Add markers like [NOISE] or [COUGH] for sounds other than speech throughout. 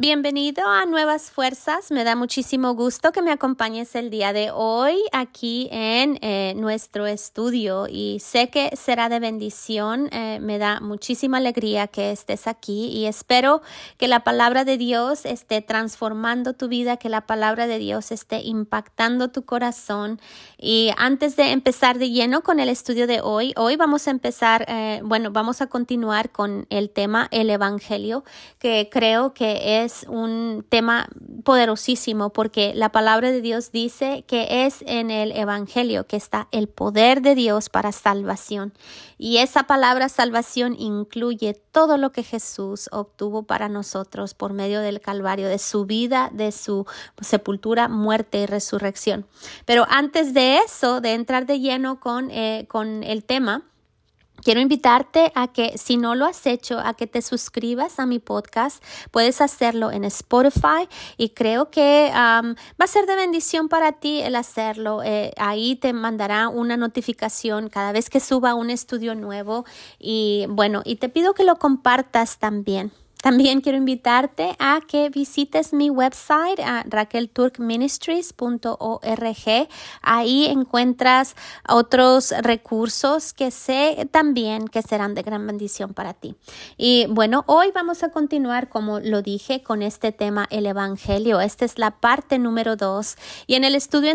Bienvenido a Nuevas Fuerzas. Me da muchísimo gusto que me acompañes el día de hoy aquí en eh, nuestro estudio y sé que será de bendición. Eh, me da muchísima alegría que estés aquí y espero que la palabra de Dios esté transformando tu vida, que la palabra de Dios esté impactando tu corazón. Y antes de empezar de lleno con el estudio de hoy, hoy vamos a empezar, eh, bueno, vamos a continuar con el tema el Evangelio, que creo que es es un tema poderosísimo porque la palabra de Dios dice que es en el Evangelio que está el poder de Dios para salvación. Y esa palabra salvación incluye todo lo que Jesús obtuvo para nosotros por medio del Calvario, de su vida, de su sepultura, muerte y resurrección. Pero antes de eso, de entrar de lleno con, eh, con el tema, Quiero invitarte a que si no lo has hecho, a que te suscribas a mi podcast. Puedes hacerlo en Spotify y creo que va a ser de bendición para ti el hacerlo. Eh, ahí te mandará una notificación cada vez que suba un estudio nuevo y bueno, y te pido que lo compartas también. También quiero invitarte a que visites mi website a raquelturkministries.org. Ahí encuentras otros recursos que sé también que serán de gran bendición para ti. Y bueno, hoy vamos a continuar, como lo dije, con este tema, el Evangelio. Esta es la parte número dos. Y en el estudio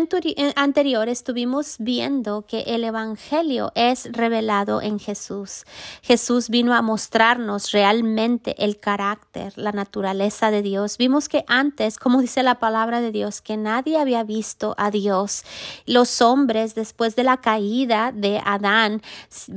anterior estuvimos viendo que el Evangelio es revelado en Jesús. Jesús vino a mostrarnos realmente el carácter carácter, la naturaleza de Dios. Vimos que antes, como dice la palabra de Dios, que nadie había visto a Dios. Los hombres, después de la caída de Adán,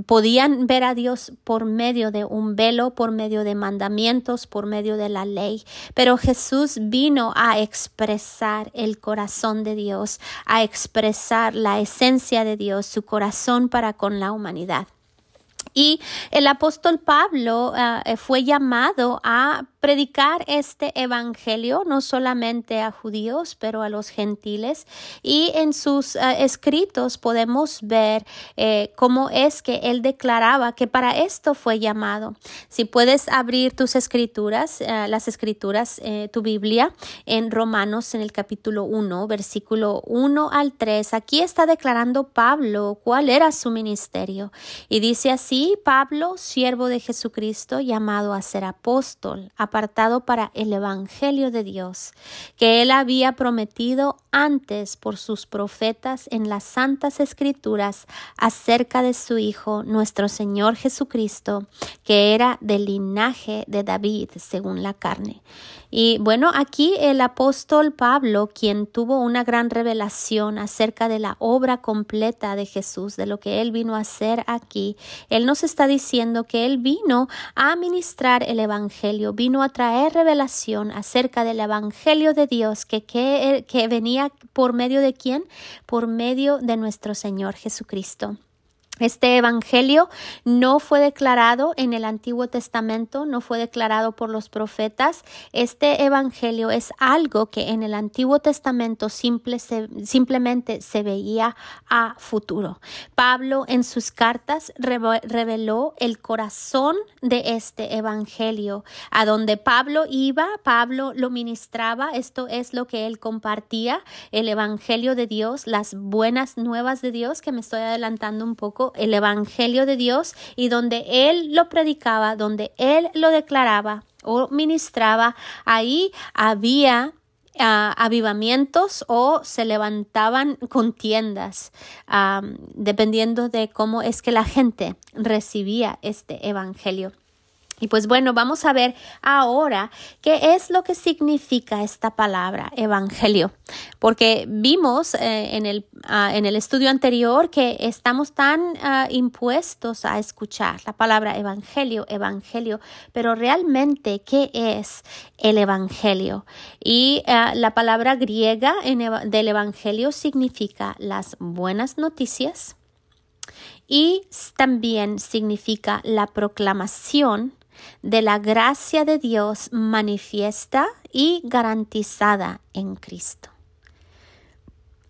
podían ver a Dios por medio de un velo, por medio de mandamientos, por medio de la ley. Pero Jesús vino a expresar el corazón de Dios, a expresar la esencia de Dios, su corazón para con la humanidad. Y el apóstol Pablo ah, fue llamado a predicar este evangelio no solamente a judíos, pero a los gentiles. Y en sus ah, escritos podemos ver eh, cómo es que él declaraba que para esto fue llamado. Si puedes abrir tus escrituras, ah, las escrituras, eh, tu Biblia, en Romanos en el capítulo 1, versículo 1 al 3, aquí está declarando Pablo cuál era su ministerio. Y dice así, Pablo, siervo de Jesucristo, llamado a ser apóstol, apartado para el Evangelio de Dios, que él había prometido antes por sus profetas en las santas escrituras acerca de su Hijo, nuestro Señor Jesucristo, que era del linaje de David según la carne y bueno, aquí el apóstol Pablo, quien tuvo una gran revelación acerca de la obra completa de Jesús, de lo que él vino a hacer aquí, él nos está diciendo que él vino a ministrar el Evangelio, vino a traer revelación acerca del Evangelio de Dios, que, que, que venía por medio de quién? Por medio de nuestro Señor Jesucristo. Este evangelio no fue declarado en el Antiguo Testamento, no fue declarado por los profetas. Este evangelio es algo que en el Antiguo Testamento simplemente se veía a futuro. Pablo en sus cartas reveló el corazón de este evangelio. A donde Pablo iba, Pablo lo ministraba. Esto es lo que él compartía, el evangelio de Dios, las buenas nuevas de Dios, que me estoy adelantando un poco el Evangelio de Dios y donde Él lo predicaba, donde Él lo declaraba o ministraba, ahí había ah, avivamientos o se levantaban contiendas, dependiendo de cómo es que la gente recibía este Evangelio. Y pues bueno, vamos a ver ahora qué es lo que significa esta palabra evangelio, porque vimos eh, en, el, ah, en, el, estudio anterior que estamos tan ah, impuestos a escuchar la palabra evangelio, evangelio, pero realmente qué es el evangelio. Y ah, la palabra griega del evangelio significa las buenas noticias y también significa la proclamación de la gracia de Dios manifiesta y garantizada en Cristo.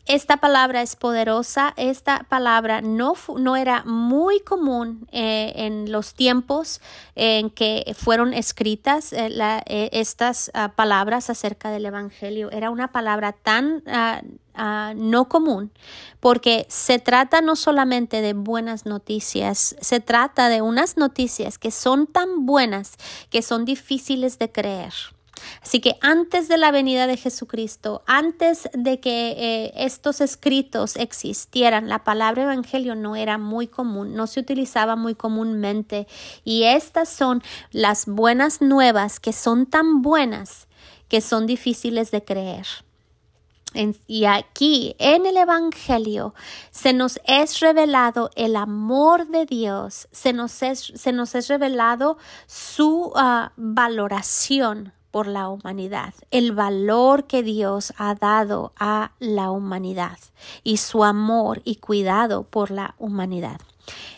Esta palabra es poderosa. Esta palabra no, no era muy común eh, en los tiempos en que fueron escritas eh, eh, estas ah, palabras acerca del Evangelio. Era una palabra tan ah, ah, no común porque se trata no solamente de buenas noticias, se trata de unas noticias que son tan buenas que son difíciles de creer. Así que antes de la venida de Jesucristo, antes de que eh, estos escritos existieran, la palabra evangelio no era muy común, no se utilizaba muy comúnmente. Y estas son las buenas nuevas que son tan buenas que son difíciles de creer. y aquí en el Evangelio se nos es revelado el amor de Dios, se nos es, se nos es revelado su ah, valoración por la humanidad, el valor que Dios ha dado a la humanidad y su amor y cuidado por la humanidad.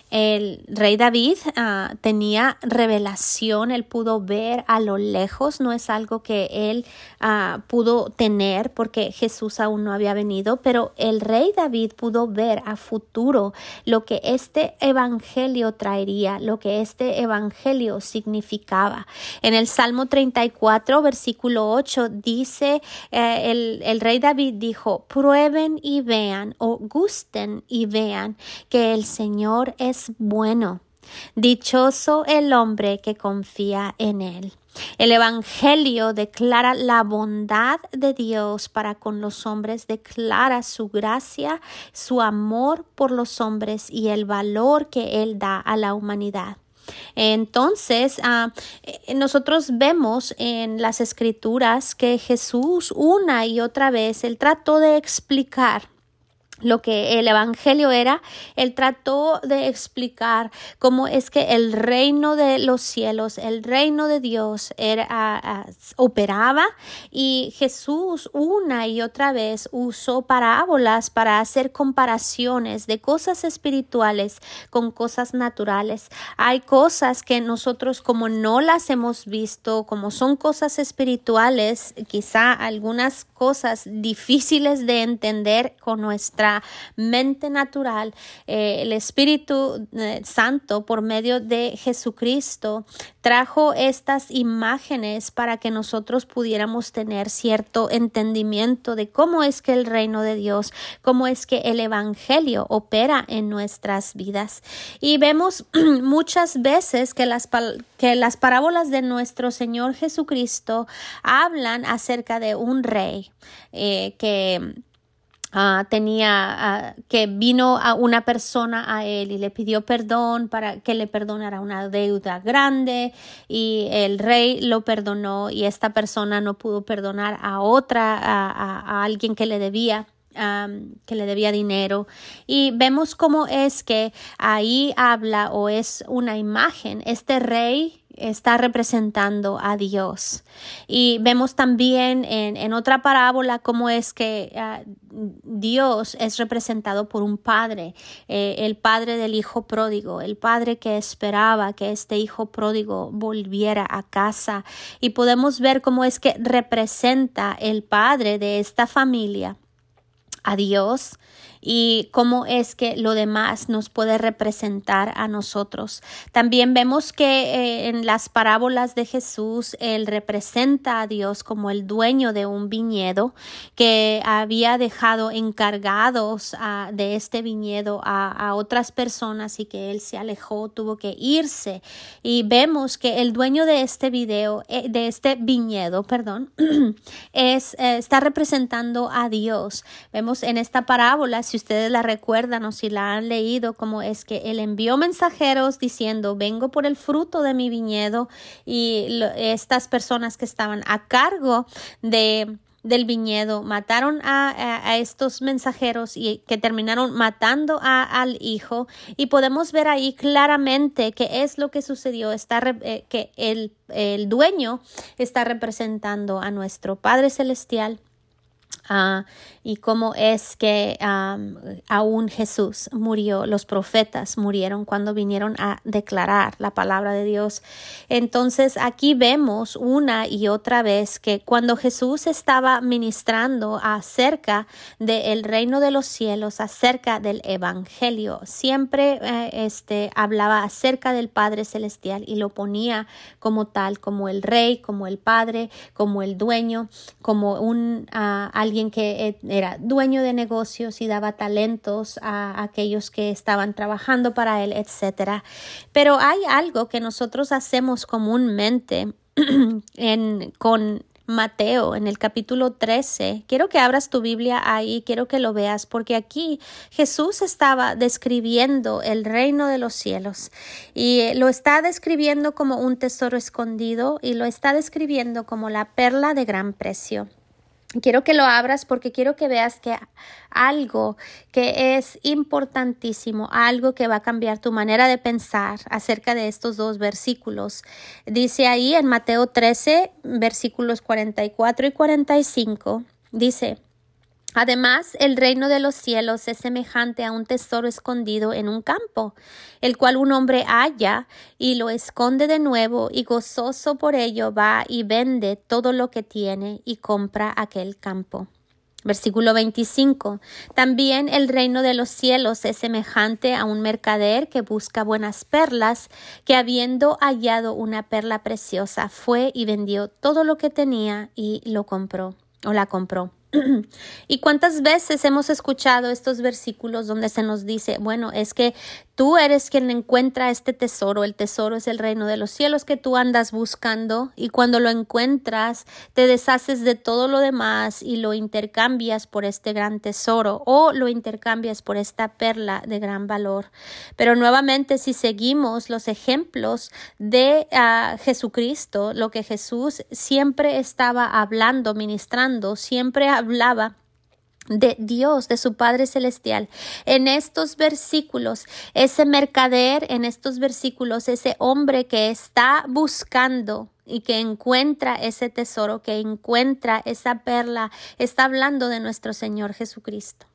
El rey David ah, tenía revelación, él pudo ver a lo lejos, no es algo que él ah, pudo tener porque Jesús aún no había venido, pero el rey David pudo ver a futuro lo que este evangelio traería, lo que este evangelio significaba. En el Salmo 34, versículo 8, dice eh, el, el rey David dijo, prueben y vean o gusten y vean que el Señor es bueno. Dichoso el hombre que confía en él. El Evangelio declara la bondad de Dios para con los hombres, declara su gracia, su amor por los hombres y el valor que Él da a la humanidad. Entonces, ah, eh, nosotros vemos en las escrituras que Jesús una y otra vez, Él trató de explicar lo que el Evangelio era, él trató de explicar cómo es que el reino de los cielos, el reino de Dios era, operaba y Jesús una y otra vez usó parábolas para hacer comparaciones de cosas espirituales con cosas naturales. Hay cosas que nosotros como no las hemos visto, como son cosas espirituales, quizá algunas cosas difíciles de entender con nuestra mente natural, eh, el Espíritu eh, Santo por medio de Jesucristo trajo estas imágenes para que nosotros pudiéramos tener cierto entendimiento de cómo es que el reino de Dios, cómo es que el Evangelio opera en nuestras vidas. Y vemos [CLEARS THROAT] muchas veces que las, que las parábolas de nuestro Señor Jesucristo hablan acerca de un rey eh, que Ah, tenía ah, que vino a una persona a él y le pidió perdón para que le perdonara una deuda grande y el rey lo perdonó y esta persona no pudo perdonar a otra a, alguien que le debía que le debía dinero. Y vemos cómo es que ahí habla o es una imagen. Este rey está representando a Dios. Y vemos también en, otra parábola cómo es que ah, Dios es representado por un padre, eh, el padre del hijo pródigo, el padre que esperaba que este hijo pródigo volviera a casa. Y podemos ver cómo es que representa el padre de esta familia a Dios y cómo es que lo demás nos puede representar a nosotros. También vemos que eh, en las parábolas de Jesús él representa a Dios como el dueño de un viñedo que había dejado encargados ah, de este viñedo a, otras personas y que él se alejó, tuvo que irse. Y vemos que el dueño de este video, eh, de este viñedo, perdón, [CLEARS THROAT] es, eh, está representando a Dios. Vemos en esta parábola si ustedes la recuerdan o si la han leído, como es que él envió mensajeros diciendo, vengo por el fruto de mi viñedo y estas personas que estaban a cargo de del viñedo mataron a, estos mensajeros y que terminaron matando al hijo. Y podemos ver ahí claramente qué es lo que sucedió. Está eh, que el, el dueño está representando a nuestro Padre Celestial Ah, y cómo es que aún Jesús murió, los profetas murieron cuando vinieron a declarar la palabra de Dios. Entonces aquí vemos una y otra vez que cuando Jesús estaba ministrando acerca del reino de los cielos, acerca del evangelio, siempre eh, este, hablaba acerca del Padre Celestial y lo ponía como tal, como el rey, como el Padre, como el dueño, como un ah, alguien que eh, era dueño de negocios y daba talentos a aquellos que estaban trabajando para él, etcétera. Pero hay algo que nosotros hacemos comúnmente [CLEARS THROAT] en, con Mateo en el capítulo 13. Quiero que abras tu Biblia ahí, quiero que lo veas, porque aquí Jesús estaba describiendo el reino de los cielos y lo está describiendo como un tesoro escondido y lo está describiendo como la perla de gran precio. Quiero que lo abras porque quiero que veas que algo que es importantísimo, algo que va a cambiar tu manera de pensar acerca de estos dos versículos. Dice ahí en Mateo 13, versículos 44 y 45, dice, Además, el reino de los cielos es semejante a un tesoro escondido en un campo, el cual un hombre halla y lo esconde de nuevo y gozoso por ello va y vende todo lo que tiene y compra aquel campo. Versículo 25. También el reino de los cielos es semejante a un mercader que busca buenas perlas, que habiendo hallado una perla preciosa fue y vendió todo lo que tenía y lo compró o la compró. [CLEARS THROAT] ¿Y cuántas veces hemos escuchado estos versículos donde se nos dice, bueno, es que Tú eres quien encuentra este tesoro. El tesoro es el reino de los cielos que tú andas buscando y cuando lo encuentras te deshaces de todo lo demás y lo intercambias por este gran tesoro o lo intercambias por esta perla de gran valor. Pero nuevamente si seguimos los ejemplos de ah, Jesucristo, lo que Jesús siempre estaba hablando, ministrando, siempre hablaba de Dios, de su Padre Celestial. En estos versículos, ese mercader, en estos versículos, ese hombre que está buscando y que encuentra ese tesoro, que encuentra esa perla, está hablando de nuestro Señor Jesucristo.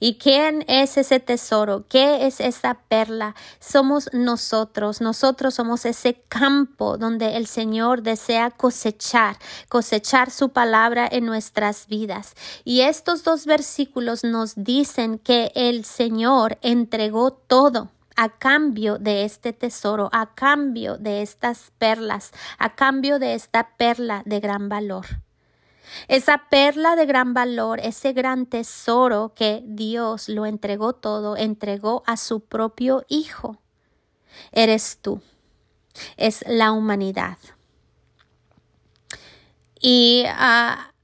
¿Y quién es ese tesoro? ¿Qué es esa perla? Somos nosotros. Nosotros somos ese campo donde el Señor desea cosechar, cosechar su palabra en nuestras vidas. Y estos dos versículos nos dicen que el Señor entregó todo a cambio de este tesoro, a cambio de estas perlas, a cambio de esta perla de gran valor. Esa perla de gran valor, ese gran tesoro que Dios lo entregó todo, entregó a su propio Hijo. Eres tú. Es la humanidad. Y uh,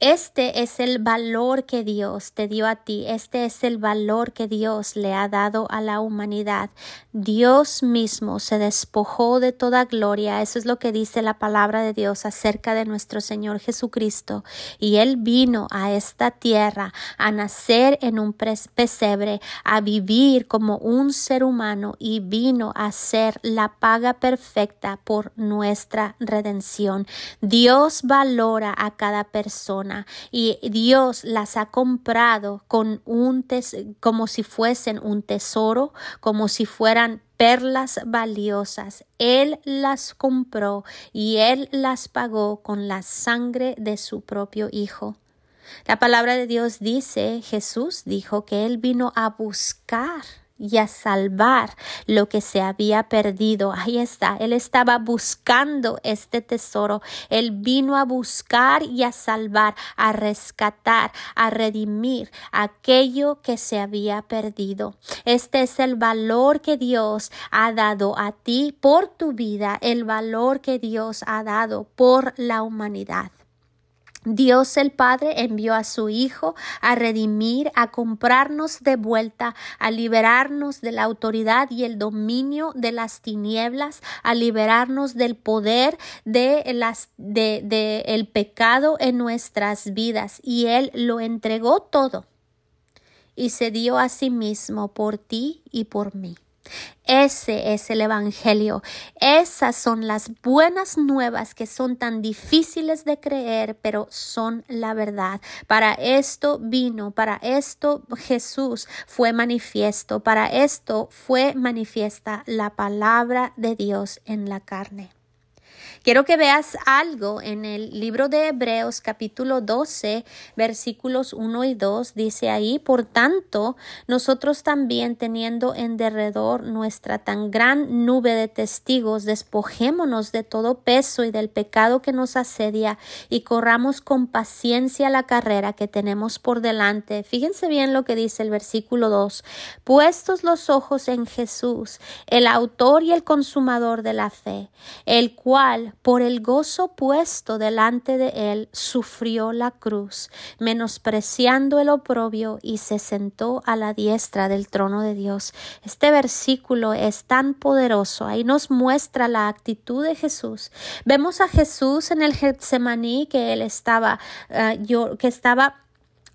este es el valor que Dios te dio a ti, este es el valor que Dios le ha dado a la humanidad. Dios mismo se despojó de toda gloria, eso es lo que dice la palabra de Dios acerca de nuestro Señor Jesucristo, y Él vino a esta tierra a nacer en un pesebre, a vivir como un ser humano y vino a ser la paga perfecta por nuestra redención. Dios valora a cada persona y Dios las ha comprado con un como si fuesen un tesoro, como si fueran perlas valiosas. Él las compró y Él las pagó con la sangre de su propio Hijo. La palabra de Dios dice, Jesús dijo que Él vino a buscar y a salvar lo que se había perdido. Ahí está, él estaba buscando este tesoro. Él vino a buscar y a salvar, a rescatar, a redimir aquello que se había perdido. Este es el valor que Dios ha dado a ti por tu vida, el valor que Dios ha dado por la humanidad. Dios el Padre envió a su Hijo a redimir, a comprarnos de vuelta, a liberarnos de la autoridad y el dominio de las tinieblas, a liberarnos del poder de las de, el pecado en nuestras vidas y él lo entregó todo y se dio a sí mismo por ti y por mí. Ese es el Evangelio. Esas son las buenas nuevas que son tan difíciles de creer, pero son la verdad. Para esto vino, para esto Jesús fue manifiesto, para esto fue manifiesta la palabra de Dios en la carne. Quiero que veas algo en el libro de Hebreos capítulo 12 versículos 1 y 2 dice ahí, por tanto, nosotros también teniendo en derredor nuestra tan gran nube de testigos, despojémonos de todo peso y del pecado que nos asedia y corramos con paciencia la carrera que tenemos por delante. Fíjense bien lo que dice el versículo 2, puestos los ojos en Jesús, el autor y el consumador de la fe, el cual por el gozo puesto delante de él, sufrió la cruz, menospreciando el oprobio, y se sentó a la diestra del trono de Dios. Este versículo es tan poderoso. Ahí nos muestra la actitud de Jesús. Vemos a Jesús en el Getsemaní que él estaba, eh, yo, que estaba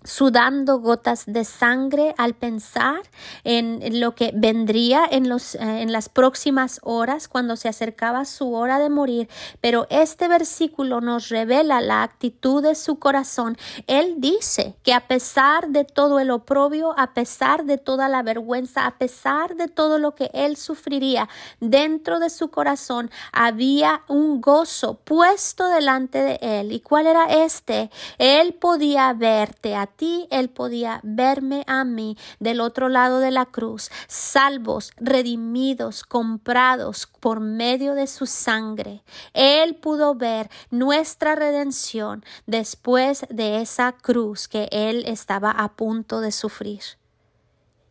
sudando gotas de sangre al pensar en lo que vendría en, los, eh, en las próximas horas cuando se acercaba su hora de morir. Pero este versículo nos revela la actitud de su corazón. Él dice que a pesar de todo el oprobio, a pesar de toda la vergüenza, a pesar de todo lo que él sufriría, dentro de su corazón había un gozo puesto delante de él. ¿Y cuál era este? Él podía verte a Él podía verme a mí del otro lado de la cruz, salvos, redimidos, comprados por medio de su sangre. Él pudo ver nuestra redención después de esa cruz que Él estaba a punto de sufrir.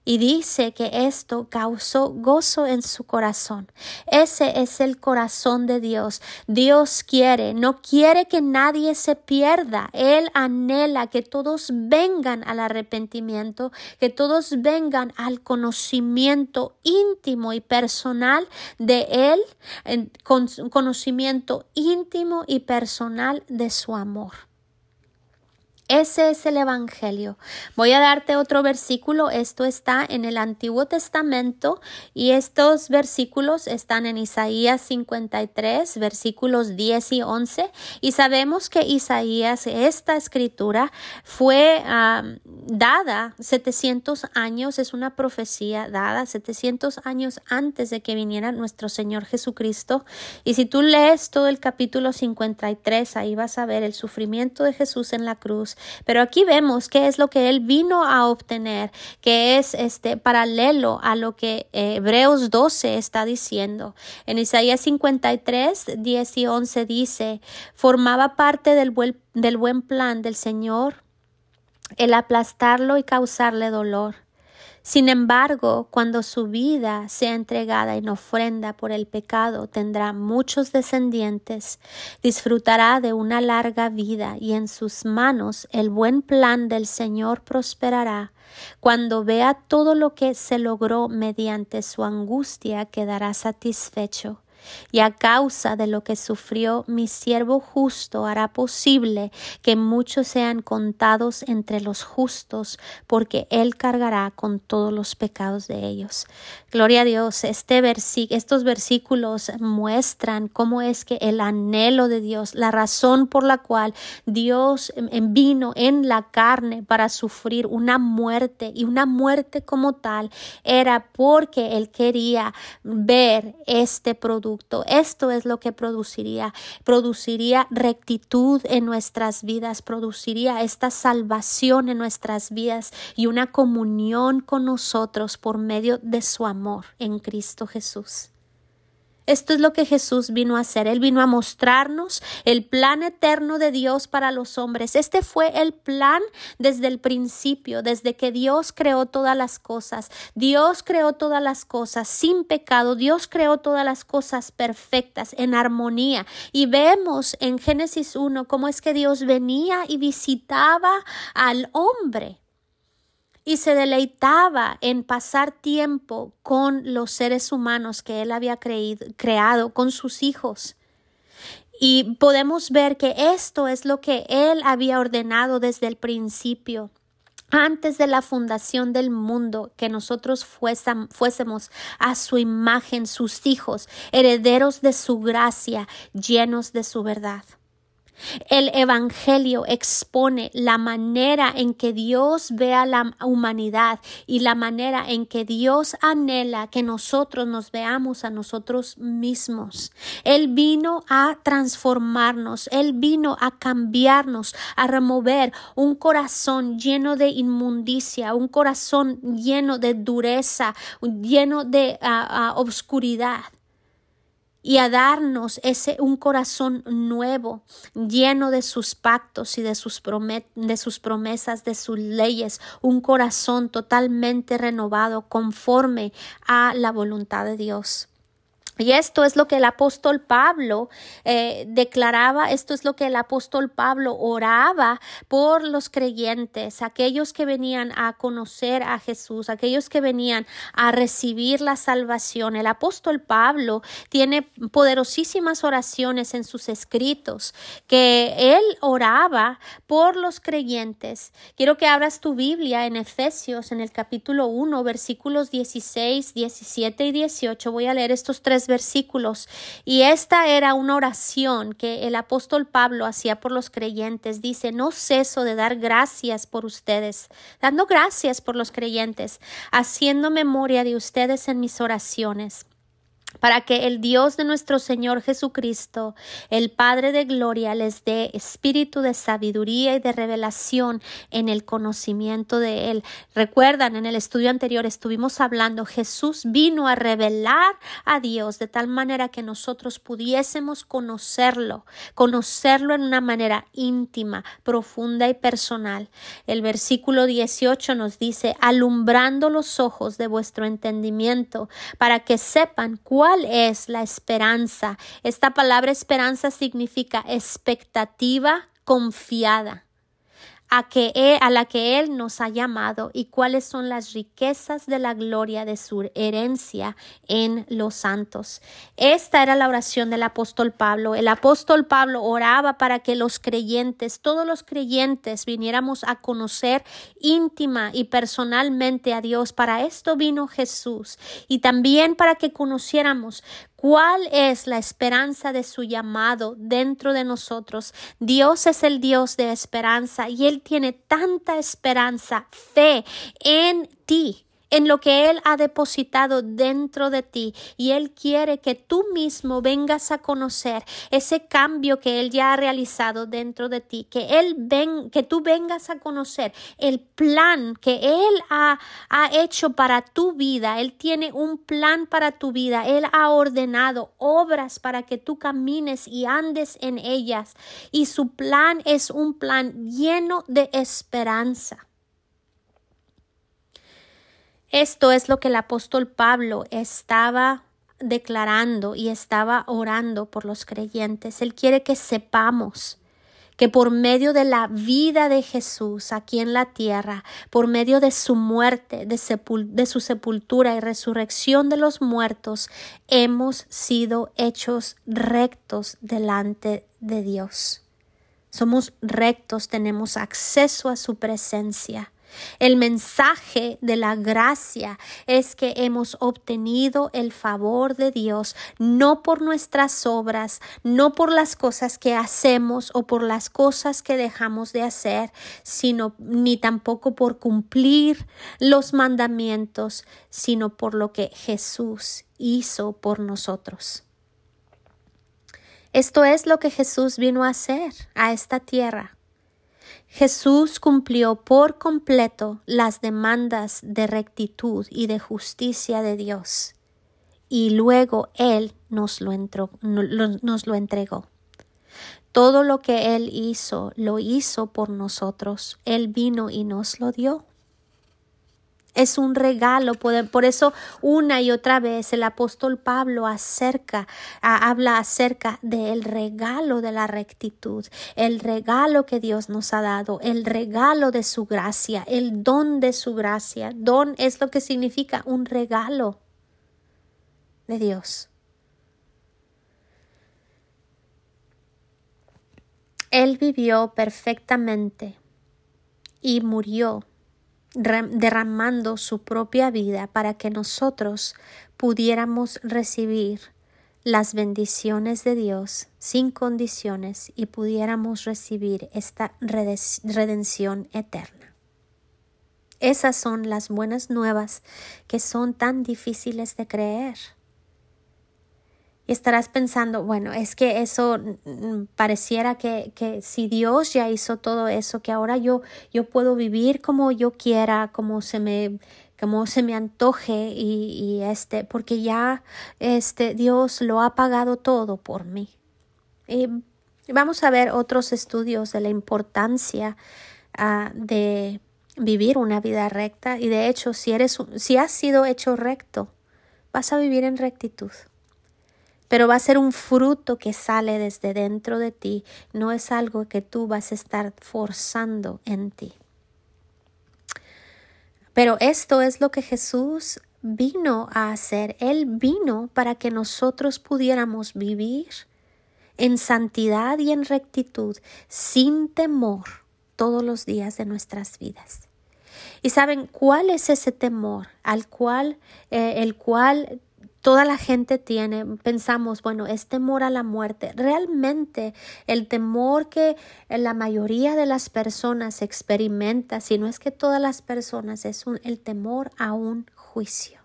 Y dice que esto causó gozo en su corazón. Ese es el corazón de Dios. Dios quiere, no quiere que nadie se pierda. Él anhela que todos vengan al arrepentimiento, que todos vengan al conocimiento íntimo y personal de Él, con conocimiento íntimo y personal de su amor. Ese es el Evangelio. Voy a darte otro versículo. Esto está en el Antiguo Testamento y estos versículos están en Isaías 53, versículos 10 y 11. Y sabemos que Isaías, esta escritura, fue dada 700 años, es una profecía dada 700 años antes de que viniera nuestro Señor Jesucristo. Y si tú lees todo el capítulo 53, ahí vas a ver el sufrimiento de Jesús en la cruz pero aquí vemos qué es lo que él vino a obtener, que es este paralelo a lo que eh, Hebreos 12 está diciendo. En Isaías 53, 10 y 11 dice, formaba parte del buen, del buen plan del Señor el aplastarlo y causarle dolor. Sin embargo, cuando su vida sea entregada en ofrenda por el pecado, tendrá muchos descendientes, disfrutará de una larga vida y en sus manos el buen plan del Señor prosperará. Cuando vea todo lo que se logró mediante su angustia, quedará satisfecho y a causa de lo que sufrió mi siervo justo hará posible que muchos sean contados entre los justos, porque él cargará con todos los pecados de ellos. Gloria a Dios, este estos versículos muestran cómo es que el anhelo de Dios, la razón por la cual Dios vino en la carne para sufrir una muerte y una muerte como tal, era porque él quería ver este producto esto es lo que produciría. Produciría rectitud en nuestras vidas, produciría esta salvación en nuestras vidas y una comunión con nosotros por medio de su amor en Cristo Jesús. Esto es lo que Jesús vino a hacer. Él vino a mostrarnos el plan eterno de Dios para los hombres. Este fue el plan desde el principio, desde que Dios creó todas las cosas. Dios creó todas las cosas sin pecado. Dios creó todas las cosas perfectas, en armonía. Y vemos en Génesis 1 cómo es que Dios venía y visitaba al hombre y se deleitaba en pasar tiempo con los seres humanos que él había creado, con sus hijos. Y podemos ver que esto es lo que él había ordenado desde el principio. antes de la fundación del mundo, que nosotros fuésemos a su imagen, sus hijos, herederos de su gracia, llenos de su verdad. El Evangelio expone la manera en que Dios ve a la humanidad y la manera en que Dios anhela que nosotros nos veamos a nosotros mismos. Él vino a transformarnos, Él vino a cambiarnos, a remover un corazón lleno de inmundicia, un corazón lleno de dureza, lleno de ah, ah, obscuridad y a darnos ese un corazón nuevo, lleno de sus pactos y de sus, de sus promesas, de sus leyes, un corazón totalmente renovado conforme a la voluntad de Dios. Y esto es lo que el apóstol Pablo eh, declaraba, esto es lo que el apóstol Pablo oraba por los creyentes, aquellos que venían a conocer a Jesús, aquellos que venían a recibir la salvación. El apóstol Pablo tiene poderosísimas oraciones en sus escritos que él oraba por los creyentes. Quiero que abras tu Biblia en Efesios, en el capítulo 1, versículos 16, 17 y 18. Voy a leer estos tres versículos. Y esta era una oración que el apóstol Pablo hacía por los creyentes. Dice, no ceso de dar gracias por ustedes, dando gracias por los creyentes, haciendo memoria de ustedes en mis oraciones para que el Dios de nuestro Señor Jesucristo, el Padre de Gloria, les dé espíritu de sabiduría y de revelación en el conocimiento de Él. Recuerdan, en el estudio anterior estuvimos hablando, Jesús vino a revelar a Dios de tal manera que nosotros pudiésemos conocerlo, conocerlo en una manera íntima, profunda y personal. El versículo 18 nos dice, alumbrando los ojos de vuestro entendimiento, para que sepan cuál ¿Cuál es la esperanza? Esta palabra esperanza significa expectativa confiada a, que a la que Él nos ha llamado y cuáles son las riquezas de la gloria de su herencia en los santos. Esta era la oración del apóstol Pablo. El apóstol Pablo oraba para que los creyentes, todos los creyentes, viniéramos a conocer íntima y personalmente a Dios. Para esto vino Jesús y también para que conociéramos ¿Cuál es la esperanza de su llamado dentro de nosotros? Dios es el Dios de esperanza y Él tiene tanta esperanza, fe en ti en lo que Él ha depositado dentro de ti y Él quiere que tú mismo vengas a conocer ese cambio que Él ya ha realizado dentro de ti, que Él ven, que tú vengas a conocer el plan que Él ha, ha hecho para tu vida. Él tiene un plan para tu vida. Él ha ordenado obras para que tú camines y andes en ellas. Y su plan es un plan lleno de esperanza. Esto es lo que el apóstol Pablo estaba declarando y estaba orando por los creyentes. Él quiere que sepamos que por medio de la vida de Jesús aquí en la tierra, por medio de su muerte, de, su sepultura y resurrección de los muertos, hemos sido hechos rectos delante de Dios. Somos rectos, tenemos acceso a su presencia. El mensaje de la gracia es que hemos obtenido el favor de Dios no por nuestras obras, no por las cosas que hacemos o por las cosas que dejamos de hacer, sino ni tampoco por cumplir los mandamientos, sino por lo que Jesús hizo por nosotros. Esto es lo que Jesús vino a hacer a esta tierra Jesús cumplió por completo las demandas de rectitud y de justicia de Dios y luego Él nos lo, entregó. Todo lo que Él hizo, lo hizo por nosotros. Él vino y nos lo dio. Es un regalo, por eso una y otra vez el apóstol Pablo habla acerca del regalo de la rectitud, el regalo que Dios nos ha dado, el regalo de su gracia, el don de su gracia. Don es lo que significa un regalo de Dios. Él vivió perfectamente y murió derramando su propia vida para que nosotros pudiéramos recibir las bendiciones de Dios sin condiciones y pudiéramos recibir esta redención eterna. Esas son las buenas nuevas que son tan difíciles de creer. Y estarás pensando, bueno, es que eso pareciera que, que, si Dios ya hizo todo eso, que ahora yo, yo puedo vivir como yo quiera, como se me, como se me antoje y, este, porque ya este Dios lo ha pagado todo por mí. Y vamos a ver otros estudios de la importancia uh, de vivir una vida recta y de hecho si eres si has sido hecho recto, vas a vivir en rectitud pero va a ser un fruto que sale desde dentro de ti, no es algo que tú vas a estar forzando en ti. Pero esto es lo que Jesús vino a hacer. Él vino para que nosotros pudiéramos vivir en santidad y en rectitud, sin temor, todos los días de nuestras vidas. Y saben cuál es ese temor al cual, eh, el cual toda la gente tiene, pensamos, bueno, es temor a la muerte. Realmente el temor que la mayoría de las personas experimenta, si no es que todas las personas, es el temor a un juicio.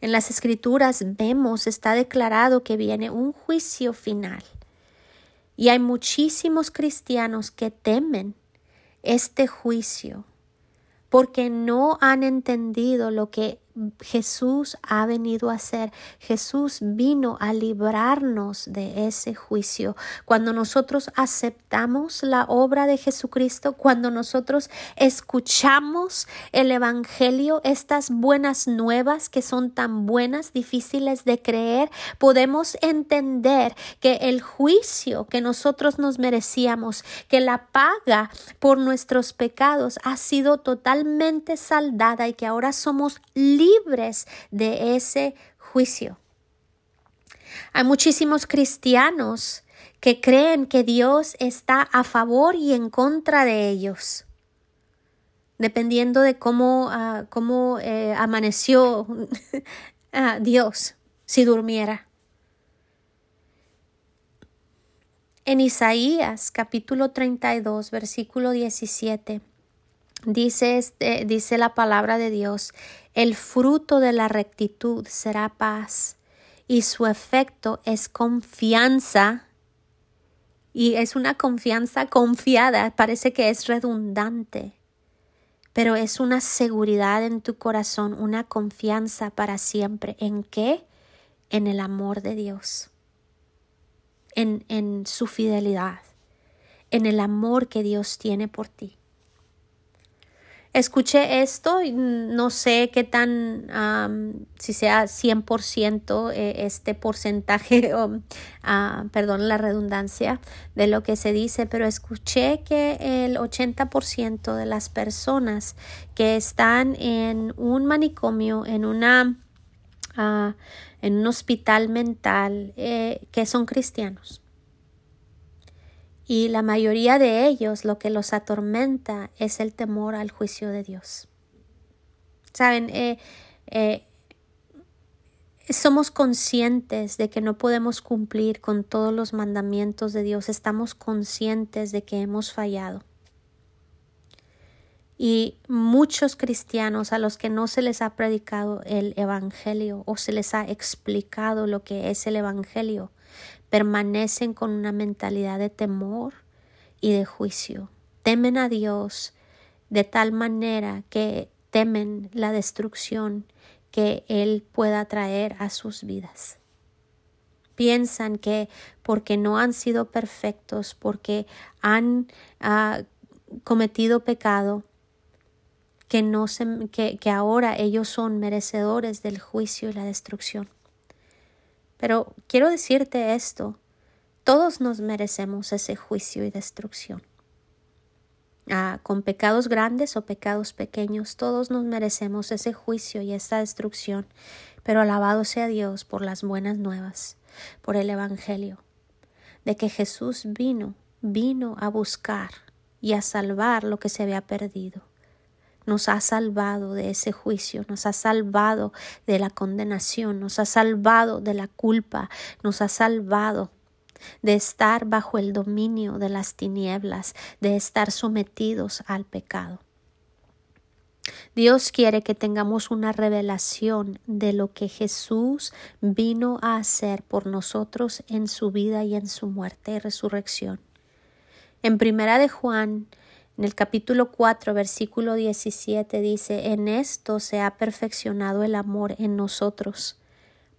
En las escrituras vemos, está declarado que viene un juicio final. Y hay muchísimos cristianos que temen este juicio porque no han entendido lo que Jesús ha venido a hacer. Jesús vino a librarnos de ese juicio. Cuando nosotros aceptamos la obra de Jesucristo, cuando nosotros escuchamos el Evangelio, estas buenas nuevas que son tan buenas, difíciles de creer, podemos entender que el juicio que nosotros nos merecíamos, que la paga por nuestros pecados ha sido totalmente saldada y que ahora somos libres libres de ese juicio. Hay muchísimos cristianos que creen que Dios está a favor y en contra de ellos, dependiendo de cómo, ah, cómo eh, amaneció [LAUGHS] ah, Dios si durmiera. En Isaías capítulo 32, versículo 17, Dice, este, dice la palabra de Dios, el fruto de la rectitud será paz y su efecto es confianza y es una confianza confiada, parece que es redundante, pero es una seguridad en tu corazón, una confianza para siempre. ¿En qué? En el amor de Dios, en, en su fidelidad, en el amor que Dios tiene por ti. Escuché esto y no sé qué tan, si sea 100% eh, este porcentaje, [LAUGHS] o, ah, perdón la redundancia de lo que se dice, pero escuché que el 80% de las personas que están en un manicomio, en una, ah, en un hospital mental, eh, que son cristianos y la mayoría de ellos lo que los atormenta es el temor al juicio de Dios. Saben, eh, eh, somos conscientes de que no podemos cumplir con todos los mandamientos de Dios, estamos conscientes de que hemos fallado. Y muchos cristianos a los que no se les ha predicado el Evangelio o se les ha explicado lo que es el Evangelio, permanecen con una mentalidad de temor y de juicio. Temen a Dios de tal manera que temen la destrucción que Él pueda traer a sus vidas. Piensan que porque no han sido perfectos, porque han ah, cometido pecado, que, no se, que, que ahora ellos son merecedores del juicio y la destrucción. Pero quiero decirte esto, todos nos merecemos ese juicio y destrucción. Ah, con pecados grandes o pecados pequeños, todos nos merecemos ese juicio y esa destrucción, pero alabado sea Dios por las buenas nuevas, por el Evangelio, de que Jesús vino, vino a buscar y a salvar lo que se había perdido. Nos ha salvado de ese juicio, nos ha salvado de la condenación, nos ha salvado de la culpa, nos ha salvado de estar bajo el dominio de las tinieblas, de estar sometidos al pecado. Dios quiere que tengamos una revelación de lo que Jesús vino a hacer por nosotros en su vida y en su muerte y resurrección. En primera de Juan, en el capítulo 4, versículo 17 dice, en esto se ha perfeccionado el amor en nosotros,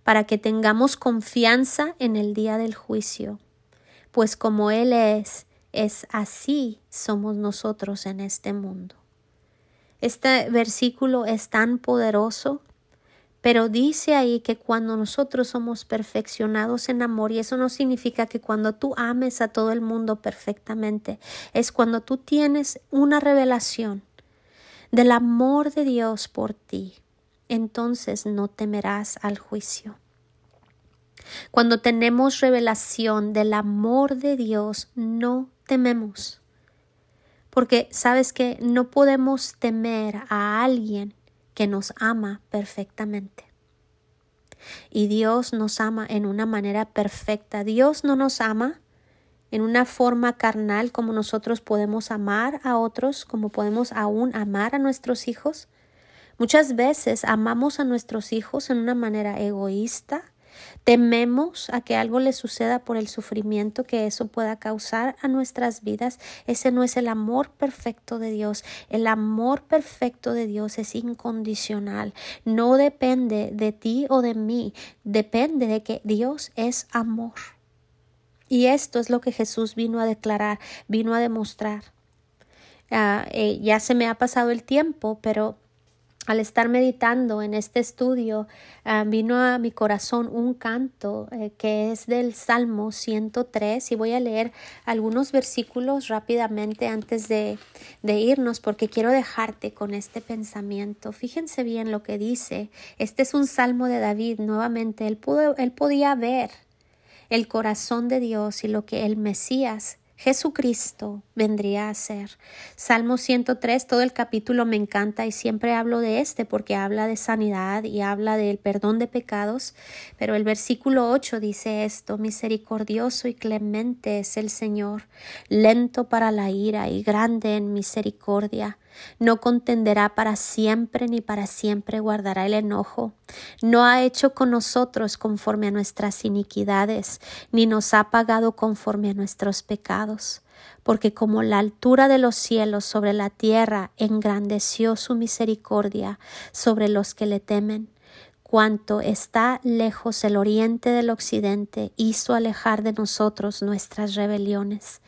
para que tengamos confianza en el día del juicio, pues como Él es, es así somos nosotros en este mundo. Este versículo es tan poderoso, pero dice ahí que cuando nosotros somos perfeccionados en amor, y eso no significa que cuando tú ames a todo el mundo perfectamente, es cuando tú tienes una revelación del amor de Dios por ti, entonces no temerás al juicio. Cuando tenemos revelación del amor de Dios, no tememos porque sabes que no podemos temer a alguien que nos ama perfectamente. Y Dios nos ama en una manera perfecta. Dios no nos ama en una forma carnal como nosotros podemos amar a otros, como podemos aún amar a nuestros hijos. Muchas veces amamos a nuestros hijos en una manera egoísta, Tememos a que algo le suceda por el sufrimiento que eso pueda causar a nuestras vidas. Ese no es el amor perfecto de Dios. El amor perfecto de Dios es incondicional. No depende de ti o de mí. Depende de que Dios es amor. Y esto es lo que Jesús vino a declarar, vino a demostrar. Ah, eh, ya se me ha pasado el tiempo, pero al estar meditando en este estudio, ah, vino a mi corazón un canto eh, que es del Salmo 103 y voy a leer algunos versículos rápidamente antes de, de irnos porque quiero dejarte con este pensamiento. Fíjense bien lo que dice. Este es un Salmo de David. Nuevamente, él, pudo, él podía ver el corazón de Dios y lo que el Mesías Jesucristo vendría a ser. Salmo 103, todo el capítulo me encanta y siempre hablo de este porque habla de sanidad y habla del perdón de pecados, pero el versículo 8 dice esto, misericordioso y clemente es el Señor, lento para la ira y grande en misericordia no contenderá para siempre ni para siempre guardará el enojo. No ha hecho con nosotros conforme a nuestras iniquidades, ni nos ha pagado conforme a nuestros pecados. Porque como la altura de los cielos sobre la tierra engrandeció su misericordia sobre los que le temen, cuanto está lejos el oriente del occidente, hizo alejar de nosotros nuestras rebeliones.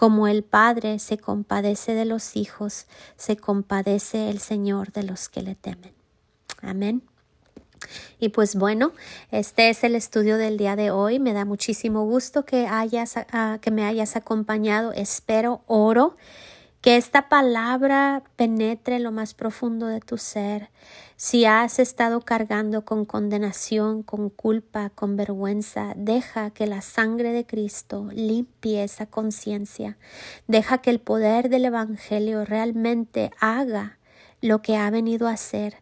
Como el Padre se compadece de los hijos, se compadece el Señor de los que le temen. Amén. Y pues bueno, este es el estudio del día de hoy. Me da muchísimo gusto que hayas, ah, que me hayas acompañado. Espero, oro que esta palabra penetre lo más profundo de tu ser. Si has estado cargando con condenación, con culpa, con vergüenza, deja que la sangre de Cristo limpie esa conciencia. Deja que el poder del Evangelio realmente haga lo que ha venido a hacer,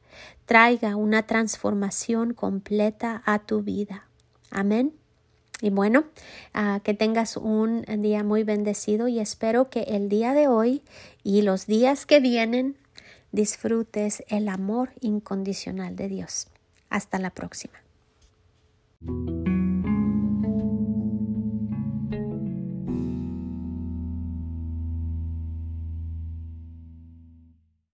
traiga una transformación completa a tu vida. Amén. Y bueno, ah, que tengas un día muy bendecido y espero que el día de hoy y los días que vienen disfrutes el amor incondicional de Dios. Hasta la próxima.